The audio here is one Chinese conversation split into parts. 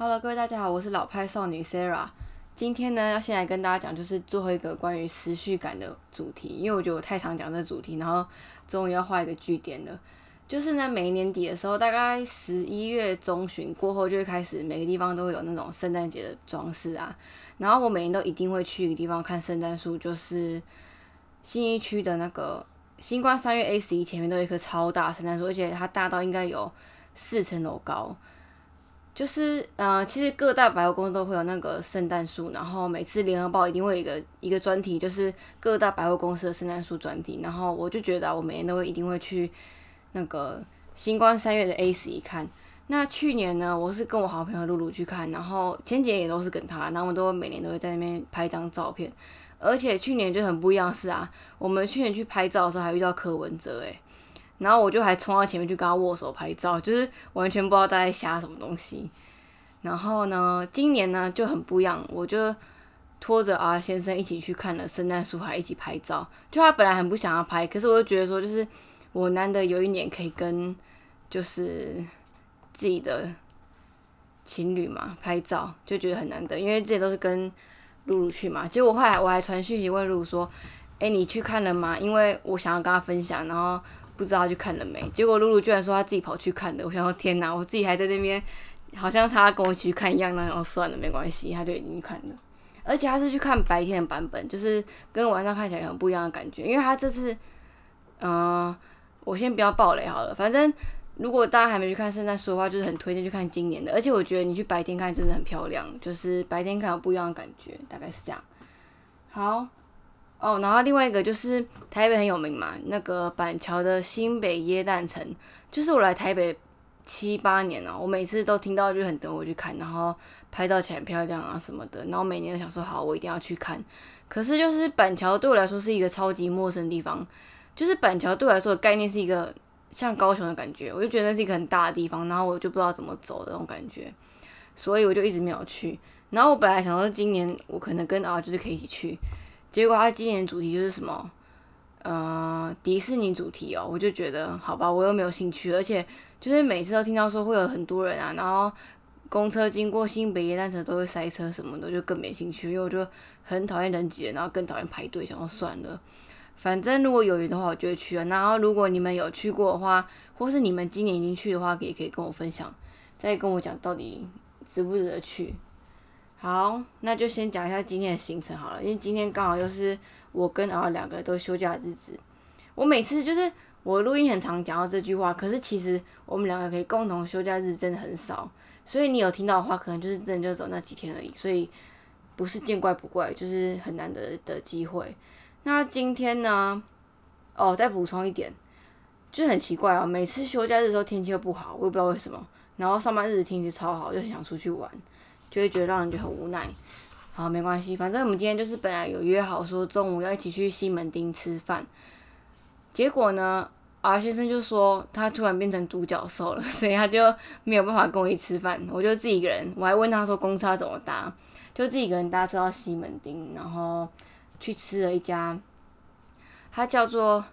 Hello，各位大家好，我是老派少女 Sarah。今天呢，要先来跟大家讲，就是最后一个关于时序感的主题，因为我觉得我太常讲这主题，然后终于要画一个句点了。就是呢，每年底的时候，大概十一月中旬过后，就会开始每个地方都会有那种圣诞节的装饰啊。然后我每年都一定会去一个地方看圣诞树，就是新一区的那个星光三月 A 十一前面都有一棵超大圣诞树，而且它大到应该有四层楼高。就是呃，其实各大百货公司都会有那个圣诞树，然后每次联合报一定会有一个一个专题，就是各大百货公司的圣诞树专题。然后我就觉得我每年都会一定会去那个星光三月的 A 十一看。那去年呢，我是跟我好朋友露露去看，然后前几年也都是跟他，然后我们都每年都会在那边拍一张照片。而且去年就很不一样是啊，我们去年去拍照的时候还遇到柯文哲诶。然后我就还冲到前面去跟他握手拍照，就是完全不知道他在瞎什么东西。然后呢，今年呢就很不一样，我就拖着啊先生一起去看了圣诞树，还一起拍照。就他本来很不想要拍，可是我就觉得说，就是我难得有一年可以跟就是自己的情侣嘛拍照，就觉得很难得，因为这些都是跟露露去嘛。结果后来我还传讯息问露露说：“哎，你去看了吗？”因为我想要跟他分享，然后。不知道他去看了没？结果露露居然说他自己跑去看了。我想说天哪，我自己还在那边，好像他跟我一起去看一样。那后算了，没关系，他就已经看了。而且他是去看白天的版本，就是跟晚上看起来很不一样的感觉。因为他这次，嗯，我先不要暴雷好了。反正如果大家还没去看圣诞树的话，就是很推荐去看今年的。而且我觉得你去白天看真的很漂亮，就是白天看有不一样的感觉，大概是这样。好。哦，然后另外一个就是台北很有名嘛，那个板桥的新北耶诞城，就是我来台北七八年了，我每次都听到就很等我去看，然后拍照起来很漂亮啊什么的，然后每年都想说好，我一定要去看。可是就是板桥对我来说是一个超级陌生的地方，就是板桥对我来说的概念是一个像高雄的感觉，我就觉得是一个很大的地方，然后我就不知道怎么走的那种感觉，所以我就一直没有去。然后我本来想说今年我可能跟啊就是可以一起去。结果他今年主题就是什么，呃，迪士尼主题哦，我就觉得好吧，我又没有兴趣，而且就是每次都听到说会有很多人啊，然后公车经过新北耶诞城都会塞车什么的，就更没兴趣，因为我就很讨厌人挤人，然后更讨厌排队，想说算了，反正如果有缘的话，我就会去啊。然后如果你们有去过的话，或是你们今年已经去的话，也可以跟我分享，再跟我讲到底值不值得去。好，那就先讲一下今天的行程好了，因为今天刚好又是我跟敖两个都休假的日子。我每次就是我录音很常讲到这句话，可是其实我们两个可以共同休假日真的很少，所以你有听到的话，可能就是真的就走那几天而已，所以不是见怪不怪，就是很难得的机会。那今天呢？哦，再补充一点，就很奇怪啊，每次休假日的时候天气又不好，我也不知道为什么，然后上班日子天气超好，就很想出去玩。就会觉得让人觉得很无奈。好，没关系，反正我们今天就是本来有约好说中午要一起去西门町吃饭，结果呢，R 先生就说他突然变成独角兽了，所以他就没有办法跟我一起吃饭。我就自己一个人，我还问他说公车怎么搭，就自己一个人搭车到西门町，然后去吃了一家，它叫做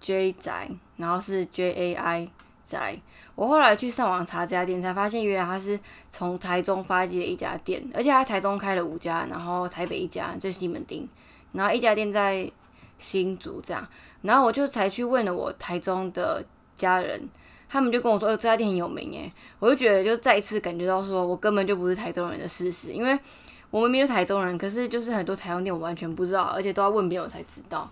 J 宅，然后是 J A I。在我后来去上网查这家店，才发现原来它是从台中发迹的一家店，而且它台中开了五家，然后台北一家就西门町，然后一家店在新竹这样，然后我就才去问了我台中的家人，他们就跟我说，哦，这家店很有名诶，我就觉得就再一次感觉到说我根本就不是台中人的事实，因为我明明是台中人，可是就是很多台中店我完全不知道，而且都要问别人我才知道。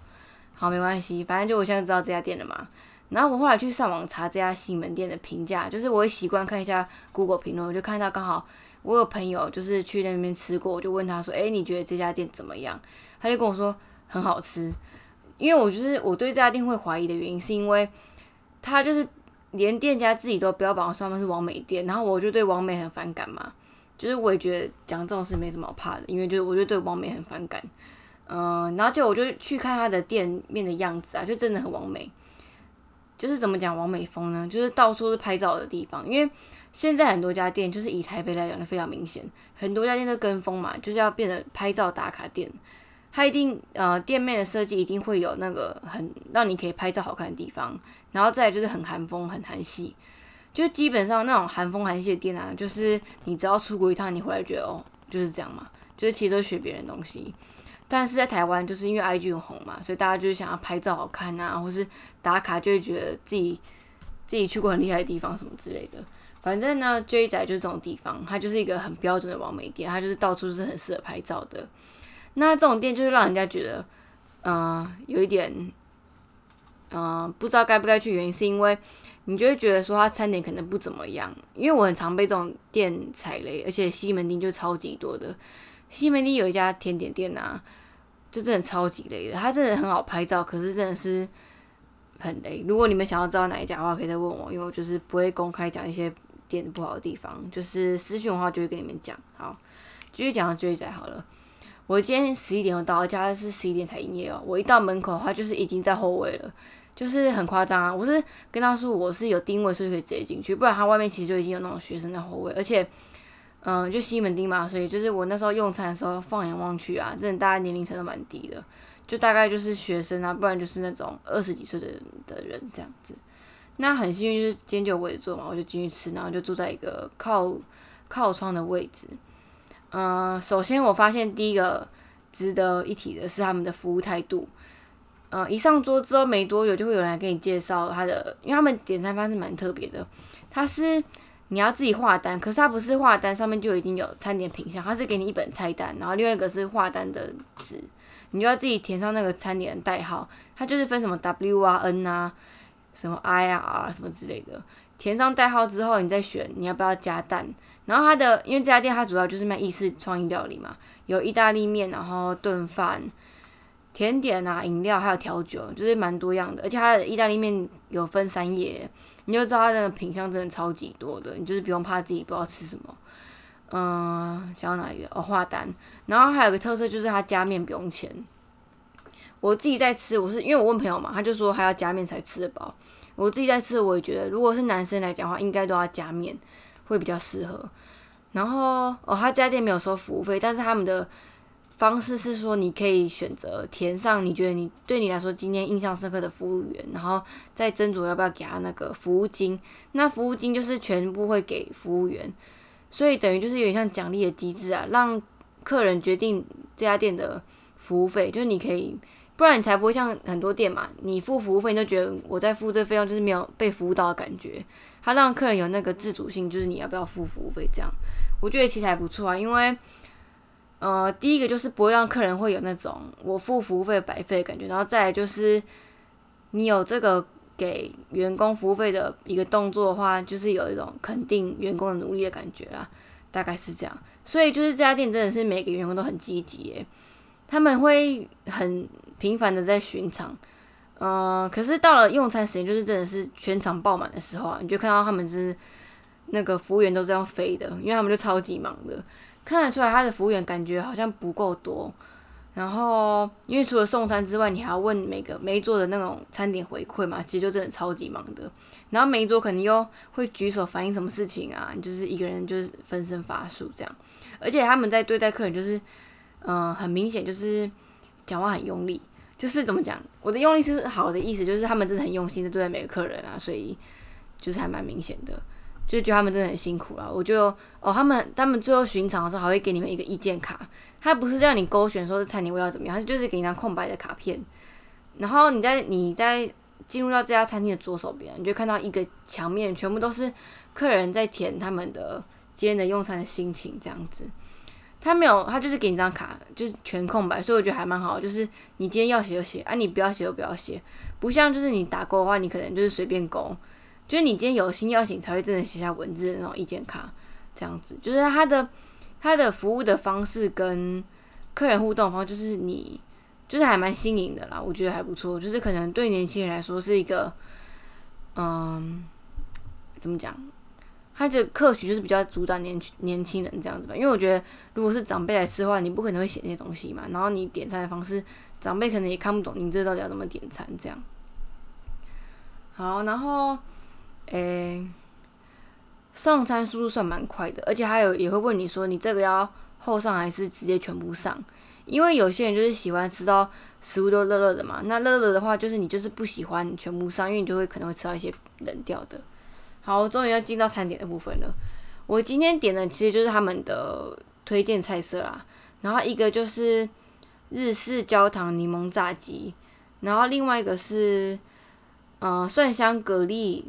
好，没关系，反正就我现在知道这家店了嘛。然后我后来去上网查这家西门店的评价，就是我会习惯看一下 Google 评论，我就看到刚好我有朋友就是去那边吃过，我就问他说：“哎，你觉得这家店怎么样？”他就跟我说很好吃。因为我就是我对这家店会怀疑的原因，是因为他就是连店家自己都标榜说他们是王美店，然后我就对王美很反感嘛。就是我也觉得讲这种事没什么好怕的，因为就是我就对王美很反感。嗯，然后就我就去看他的店面的样子啊，就真的很王美。就是怎么讲完美风呢？就是到处是拍照的地方，因为现在很多家店就是以台北来讲的非常明显，很多家店都跟风嘛，就是要变得拍照打卡店。它一定呃店面的设计一定会有那个很让你可以拍照好看的地方，然后再就是很韩风很韩系，就基本上那种韩风韩系的店啊，就是你只要出国一趟，你回来觉得哦，就是这样嘛，就是其实都学别人东西。但是在台湾，就是因为 IG 很红嘛，所以大家就是想要拍照好看啊，或是打卡，就会觉得自己自己去过很厉害的地方什么之类的。反正呢，J 仔就是这种地方，它就是一个很标准的完美店，它就是到处是很适合拍照的。那这种店就是让人家觉得，嗯，有一点，嗯，不知道该不该去，原因是因为你就会觉得说它餐点可能不怎么样。因为我很常被这种店踩雷，而且西门町就超级多的。西门町有一家甜点店啊，就真的超级雷的，它真的很好拍照，可是真的是很雷。如果你们想要知道哪一家的话，可以再问我，因为我就是不会公开讲一些店不好的地方，就是私讯的话就会跟你们讲。好，继续讲到追仔好了。我今天十一点钟到，家是十一点才营业哦。我一到门口的话，就是已经在后位了，就是很夸张啊。我是跟他说我是有定位，所以可以直接进去，不然他外面其实就已经有那种学生在后位，而且，嗯，就西门町嘛，所以就是我那时候用餐的时候，放眼望去啊，真的大家年龄层都蛮低的，就大概就是学生啊，不然就是那种二十几岁的的人这样子。那很幸运，就是今天就有位置坐嘛，我就进去吃，然后就坐在一个靠靠窗的位置。嗯，首先我发现第一个值得一提的是他们的服务态度。嗯，一上桌之后没多久，就会有人来给你介绍他的，因为他们点餐方式蛮特别的。他是你要自己画单，可是它不是画单上面就已经有餐点品相，它是给你一本菜单，然后另外一个是画单的纸，你就要自己填上那个餐点的代号。它就是分什么 W 啊、N 啊、什么 I 啊、R 什么之类的。填上代号之后，你再选你要不要加蛋。然后它的，因为这家店它主要就是卖意式创意料理嘛，有意大利面，然后炖饭、甜点啊、饮料还有调酒，就是蛮多样的。而且它的意大利面有分三页，你就知道它的品相真的超级多的，你就是不用怕自己不知道吃什么。嗯，讲到哪里了？哦，画单。然后还有个特色就是它加面不用钱。我自己在吃，我是因为我问朋友嘛，他就说还要加面才吃得饱。我自己在吃，我也觉得如果是男生来讲的话，应该都要加面。会比较适合，然后哦，他这家店没有收服务费，但是他们的方式是说，你可以选择填上你觉得你对你来说今天印象深刻的服务员，然后再斟酌要不要给他那个服务金。那服务金就是全部会给服务员，所以等于就是有点像奖励的机制啊，让客人决定这家店的服务费，就是你可以。不然你才不会像很多店嘛，你付服务费你就觉得我在付这费用就是没有被服务到的感觉。他让客人有那个自主性，就是你要不要付服务费这样，我觉得其实还不错啊。因为呃，第一个就是不会让客人会有那种我付服务费白费的感觉，然后再来就是你有这个给员工服务费的一个动作的话，就是有一种肯定员工的努力的感觉啦，大概是这样。所以就是这家店真的是每个员工都很积极诶。他们会很频繁的在巡场，嗯，可是到了用餐时间，就是真的是全场爆满的时候啊，你就看到他们是那个服务员都这样飞的，因为他们就超级忙的，看得出来他的服务员感觉好像不够多。然后因为除了送餐之外，你还要问每个每一桌的那种餐点回馈嘛，其实就真的超级忙的。然后每一桌肯定又会举手反映什么事情啊，你就是一个人就是分身乏术这样，而且他们在对待客人就是。嗯，很明显就是讲话很用力，就是怎么讲？我的用力是好的意思，就是他们真的很用心的对待每个客人啊，所以就是还蛮明显的，就觉得他们真的很辛苦了。我就哦，他们他们最后巡场的时候还会给你们一个意见卡，他不是叫你勾选说是餐厅味道怎么样，他就是给你张空白的卡片，然后你在你在进入到这家餐厅的左手边，你就看到一个墙面全部都是客人在填他们的今天的用餐的心情这样子。他没有，他就是给你张卡，就是全空白，所以我觉得还蛮好。就是你今天要写就写，啊，你不要写就不要写，不像就是你打勾的话，你可能就是随便勾。就是你今天有心要写，才会真的写下文字的那种意见卡，这样子。就是他的他的服务的方式跟客人互动方，就是你就是还蛮新颖的啦，我觉得还不错。就是可能对年轻人来说是一个，嗯，怎么讲？他的客群就是比较主打年年轻人这样子吧，因为我觉得如果是长辈来吃的话，你不可能会写那些东西嘛。然后你点餐的方式，长辈可能也看不懂，你这到底要怎么点餐这样。好，然后诶，送餐速度算蛮快的，而且还有也会问你说你这个要后上还是直接全部上，因为有些人就是喜欢吃到食物都热热的嘛。那热热的话，就是你就是不喜欢全部上，因为你就会可能会吃到一些冷掉的。好，终于要进到餐点的部分了。我今天点的其实就是他们的推荐菜色啦，然后一个就是日式焦糖柠檬炸鸡，然后另外一个是呃蒜香蛤蜊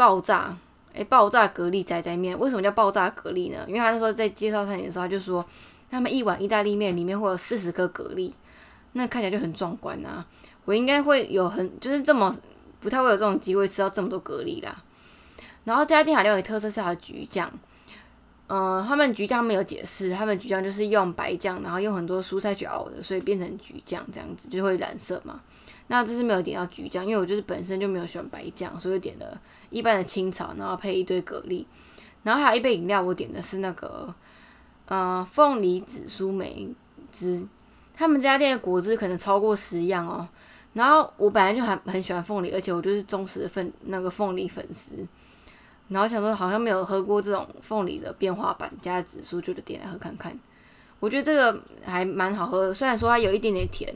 爆炸，诶，爆炸蛤蜊仔仔面。为什么叫爆炸蛤蜊呢？因为他那时候在介绍餐点的时候，他就说他们一碗意大利面里面会有四十颗蛤蜊，那看起来就很壮观啊。我应该会有很就是这么不太会有这种机会吃到这么多蛤蜊啦。然后这家店还另外一个特色是它的橘酱。呃，他们橘酱没有解释，他们橘酱就是用白酱，然后用很多蔬菜去熬的，所以变成橘酱这样子就会染色嘛。那这是没有点到橘酱，因为我就是本身就没有喜欢白酱，所以点了一般的清炒，然后配一堆蛤蜊，然后还有一杯饮料，我点的是那个呃凤梨紫苏梅汁。他们家店的果汁可能超过十样哦。然后我本来就很很喜欢凤梨，而且我就是忠实的粉那个凤梨粉丝。然后想说好像没有喝过这种凤梨的变化版加紫苏，就点来喝看看。我觉得这个还蛮好喝的，虽然说它有一点点甜，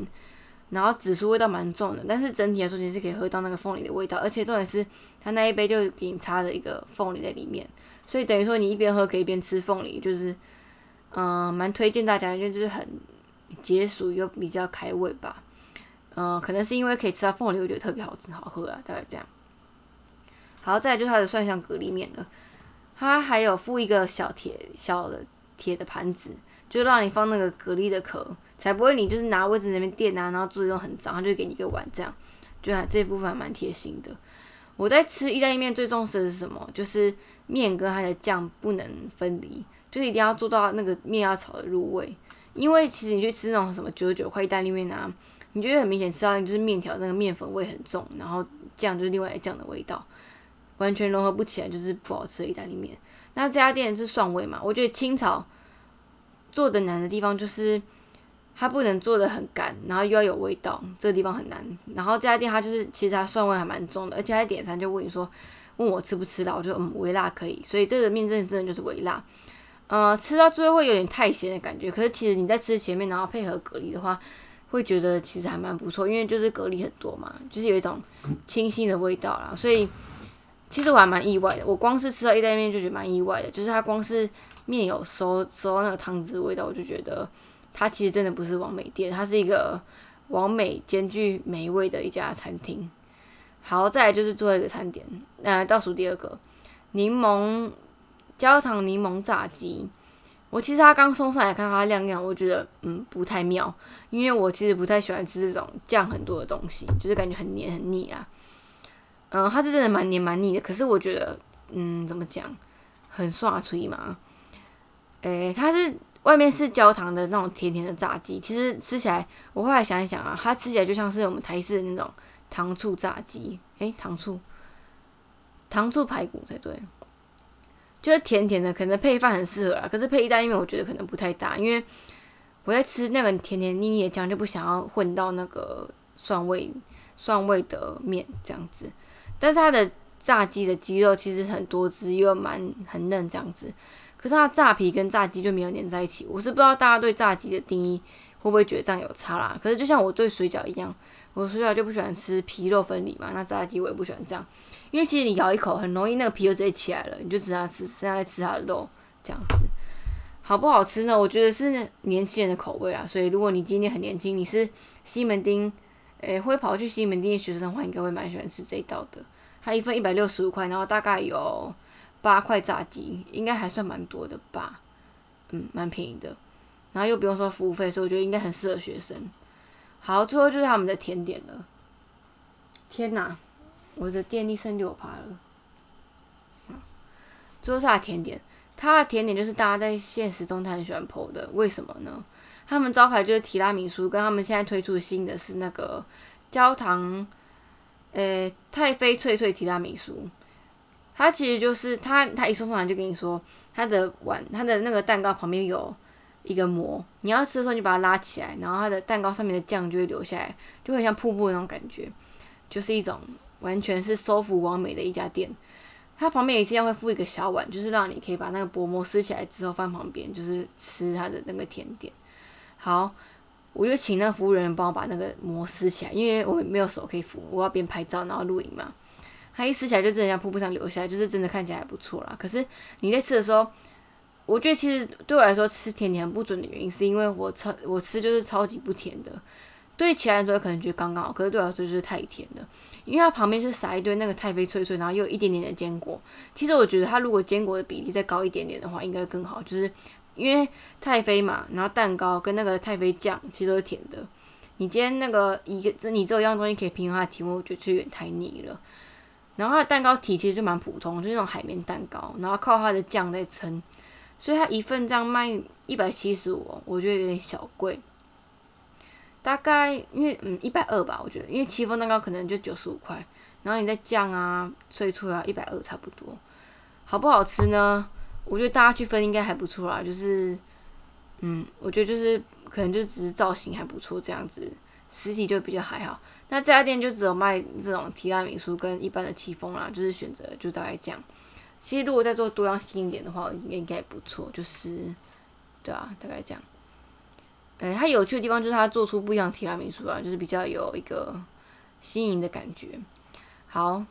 然后紫苏味道蛮重的，但是整体来说你是可以喝到那个凤梨的味道。而且重点是它那一杯就给你插着一个凤梨在里面，所以等于说你一边喝可以一边吃凤梨，就是嗯蛮推荐大家，因为就是很解暑又比较开胃吧。嗯，可能是因为可以吃到凤梨，我觉得特别好吃好喝啊，大概这样。好，再来就是它的蒜香蛤蜊面了。它还有附一个小铁小的铁的盘子，就让你放那个蛤蜊的壳，才不会你就是拿位置那边垫啊，然后做这种很脏，它就给你一个碗这样。就还这部分还蛮贴心的。我在吃意大利面最重视的是什么？就是面跟它的酱不能分离，就是一定要做到那个面要炒的入味。因为其实你去吃那种什么九十九块意大利面啊，你觉得很明显吃到就是面条那个面粉味很重，然后酱就是另外一酱的味道。完全融合不起来，就是不好吃的意大利面。那这家店是蒜味嘛？我觉得清炒做的难的地方就是它不能做的很干，然后又要有味道，这个地方很难。然后这家店它就是其实它蒜味还蛮重的，而且它点餐就问你说问我吃不吃辣，我就嗯微辣可以。所以这个面真的真的就是微辣。呃，吃到最后会有点太咸的感觉，可是其实你在吃前面，然后配合蛤蜊的话，会觉得其实还蛮不错，因为就是蛤蜊很多嘛，就是有一种清新的味道啦，所以。其实我还蛮意外的，我光是吃到意大利面就觉得蛮意外的，就是它光是面有收收那个汤汁味道，我就觉得它其实真的不是王美店，它是一个王美兼具美味的一家餐厅。好，再来就是最后一个餐点，呃，倒数第二个柠檬焦糖柠檬炸鸡。我其实它刚送上来看它亮亮，我觉得嗯不太妙，因为我其实不太喜欢吃这种酱很多的东西，就是感觉很黏很腻啊。嗯，它是真的蛮黏蛮腻的，可是我觉得，嗯，怎么讲，很刷脆嘛。诶，它是外面是焦糖的那种甜甜的炸鸡，其实吃起来，我后来想一想啊，它吃起来就像是我们台式的那种糖醋炸鸡，诶，糖醋糖醋排骨才对，就是甜甜的，可能配饭很适合啦。可是配意大利面，我觉得可能不太搭，因为我在吃那个甜甜腻腻的酱，就不想要混到那个蒜味蒜味的面这样子。但是它的炸鸡的鸡肉其实很多汁，又蛮很嫩这样子。可是它炸皮跟炸鸡就没有粘在一起。我是不知道大家对炸鸡的定义会不会觉得这样有差啦？可是就像我对水饺一样，我水饺就不喜欢吃皮肉分离嘛。那炸鸡我也不喜欢这样，因为其实你咬一口很容易那个皮就直接起来了，你就只能吃剩下吃它的肉这样子。好不好吃呢？我觉得是年轻人的口味啦。所以如果你今天很年轻，你是西门町，诶会跑去西门町的学生的话，应该会蛮喜欢吃这一道的。它一份一百六十五块，然后大概有八块炸鸡，应该还算蛮多的吧，嗯，蛮便宜的，然后又不用收服务费，所以我觉得应该很适合学生。好，最后就是他们的甜点了。天哪，我的电力剩六趴了。最后是它的甜点，它的甜点就是大家在现实中他很喜欢 PO 的，为什么呢？他们招牌就是提拉米苏，跟他们现在推出的新的是那个焦糖。呃，太妃脆脆提拉米苏，它其实就是它，它一送上来就跟你说，它的碗，它的那个蛋糕旁边有一个膜，你要吃的时候你把它拉起来，然后它的蛋糕上面的酱就会流下来，就会像瀑布那种感觉，就是一种完全是收服完美的一家店。它旁边也是一样会附一个小碗，就是让你可以把那个薄膜撕起来之后放旁边，就是吃它的那个甜点。好。我就请那服务人员帮我把那个膜撕起来，因为我没有手可以扶，我要边拍照然后录影嘛。它一吃起来就真的像瀑布上流下来，就是真的看起来还不错啦。可是你在吃的时候，我觉得其实对我来说吃甜甜很不准的原因，是因为我超我吃就是超级不甜的。对其他人说可能觉得刚刚好，可是对我来说就是太甜了。因为它旁边就撒一堆那个太妃脆脆，然后又有一点点的坚果。其实我觉得它如果坚果的比例再高一点点的话，应该更好。就是因为太妃嘛，然后蛋糕跟那个太妃酱其实都是甜的。你今天那个一个，你只有一样东西可以平衡它的甜味，我觉得就有点太腻了。然后它的蛋糕体其实就蛮普通，就是那种海绵蛋糕，然后靠它的酱在撑，所以它一份这样卖一百七十五，我觉得有点小贵。大概因为嗯一百二吧，我觉得，因为戚风蛋糕可能就九十五块，然后你再酱啊、脆脆啊，一百二差不多。好不好吃呢？我觉得大家去分应该还不错啦，就是嗯，我觉得就是可能就只是造型还不错这样子，实体就比较还好。那这家店就只有卖这种提拉米苏跟一般的戚风啦，就是选择就大概这样。其实如果再做多样性一点的话，应该也不错，就是对啊，大概这样。诶，它有趣的地方就是它做出不一样提拉米苏啊，就是比较有一个新颖的感觉。好，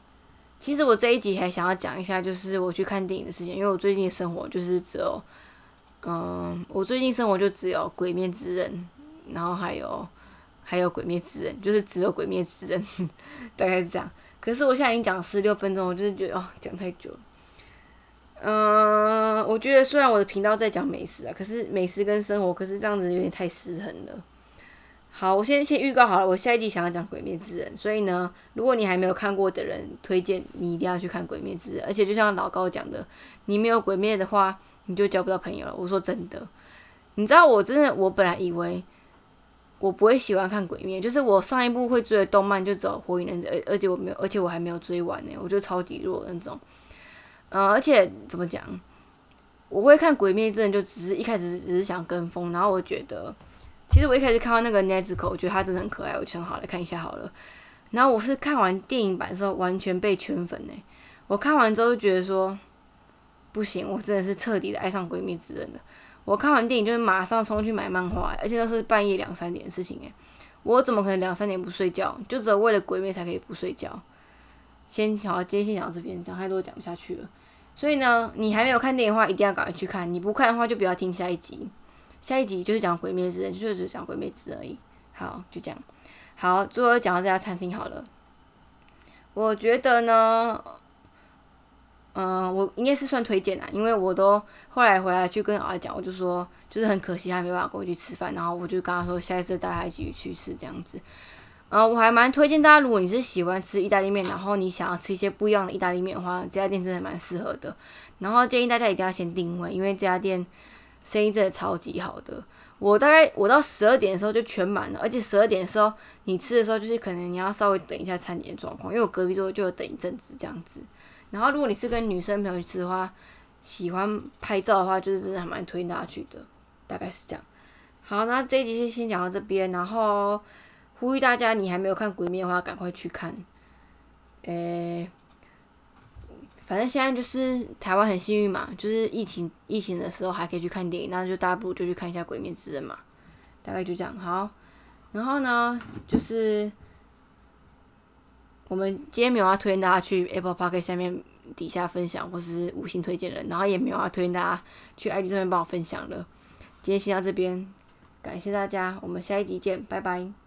其实我这一集还想要讲一下，就是我去看电影的事情，因为我最近生活就是只有，嗯，我最近生活就只有《鬼面之刃》，然后还有还有《鬼灭之刃》，就是只有《鬼灭之刃》，大概是这样。可是我现在已经讲了十六分钟，我就是觉得哦，讲太久了。嗯，我觉得虽然我的频道在讲美食啊，可是美食跟生活，可是这样子有点太失衡了。好，我先先预告好了，我下一集想要讲《鬼灭之刃》，所以呢，如果你还没有看过的人，推荐你一定要去看《鬼灭之刃》。而且就像老高讲的，你没有鬼灭的话，你就交不到朋友了。我说真的，你知道我真的，我本来以为我不会喜欢看鬼灭，就是我上一部会追的动漫就只有《火影忍者》，而而且我没有，而且我还没有追完呢，我觉得超级弱那种。嗯，而且怎么讲，我会看《鬼灭之刃》，就只是一开始只是想跟风，然后我觉得，其实我一开始看到那个 Nezuko，我觉得他真的很可爱，我就想好来看一下好了。然后我是看完电影版的时候完全被圈粉呢，我看完之后就觉得说，不行，我真的是彻底的爱上《鬼灭之刃》了。我看完电影就是马上冲去买漫画，而且那是半夜两三点的事情诶，我怎么可能两三点不睡觉？就只有为了《鬼妹》才可以不睡觉。先好，今天先讲到这边，讲太多讲不下去了。所以呢，你还没有看电影的话，一定要赶快去看。你不看的话，就不要听下一集。下一集就是讲《鬼灭之刃》，就是讲《鬼灭之刃》而已。好，就这样。好，最后讲到这家餐厅好了。我觉得呢，嗯，我应该是算推荐啦，因为我都后来回来去跟儿子讲，我就说，就是很可惜他没办法跟我去吃饭，然后我就跟他说，下一次带他一起去吃这样子。呃，我还蛮推荐大家，如果你是喜欢吃意大利面，然后你想要吃一些不一样的意大利面的话，这家店真的蛮适合的。然后建议大家一定要先定位，因为这家店生意真的超级好的。我大概我到十二点的时候就全满了，而且十二点的时候你吃的时候就是可能你要稍微等一下餐点状况，因为我隔壁桌就有等一阵子这样子。然后如果你是跟女生朋友去吃的话，喜欢拍照的话，就是真的还蛮推荐大家去的，大概是这样。好，那这一集就先讲到这边，然后。呼吁大家，你还没有看《鬼灭》的话，赶快去看。诶，反正现在就是台湾很幸运嘛，就是疫情疫情的时候还可以去看电影，那就大家不如就去看一下《鬼灭之刃》嘛。大概就这样，好。然后呢，就是我们今天没有要推荐大家去 Apple Park 下面底下分享或是五星推荐人，然后也没有要推荐大家去 IG 上面帮我分享了。今天先到这边，感谢大家，我们下一集见，拜拜。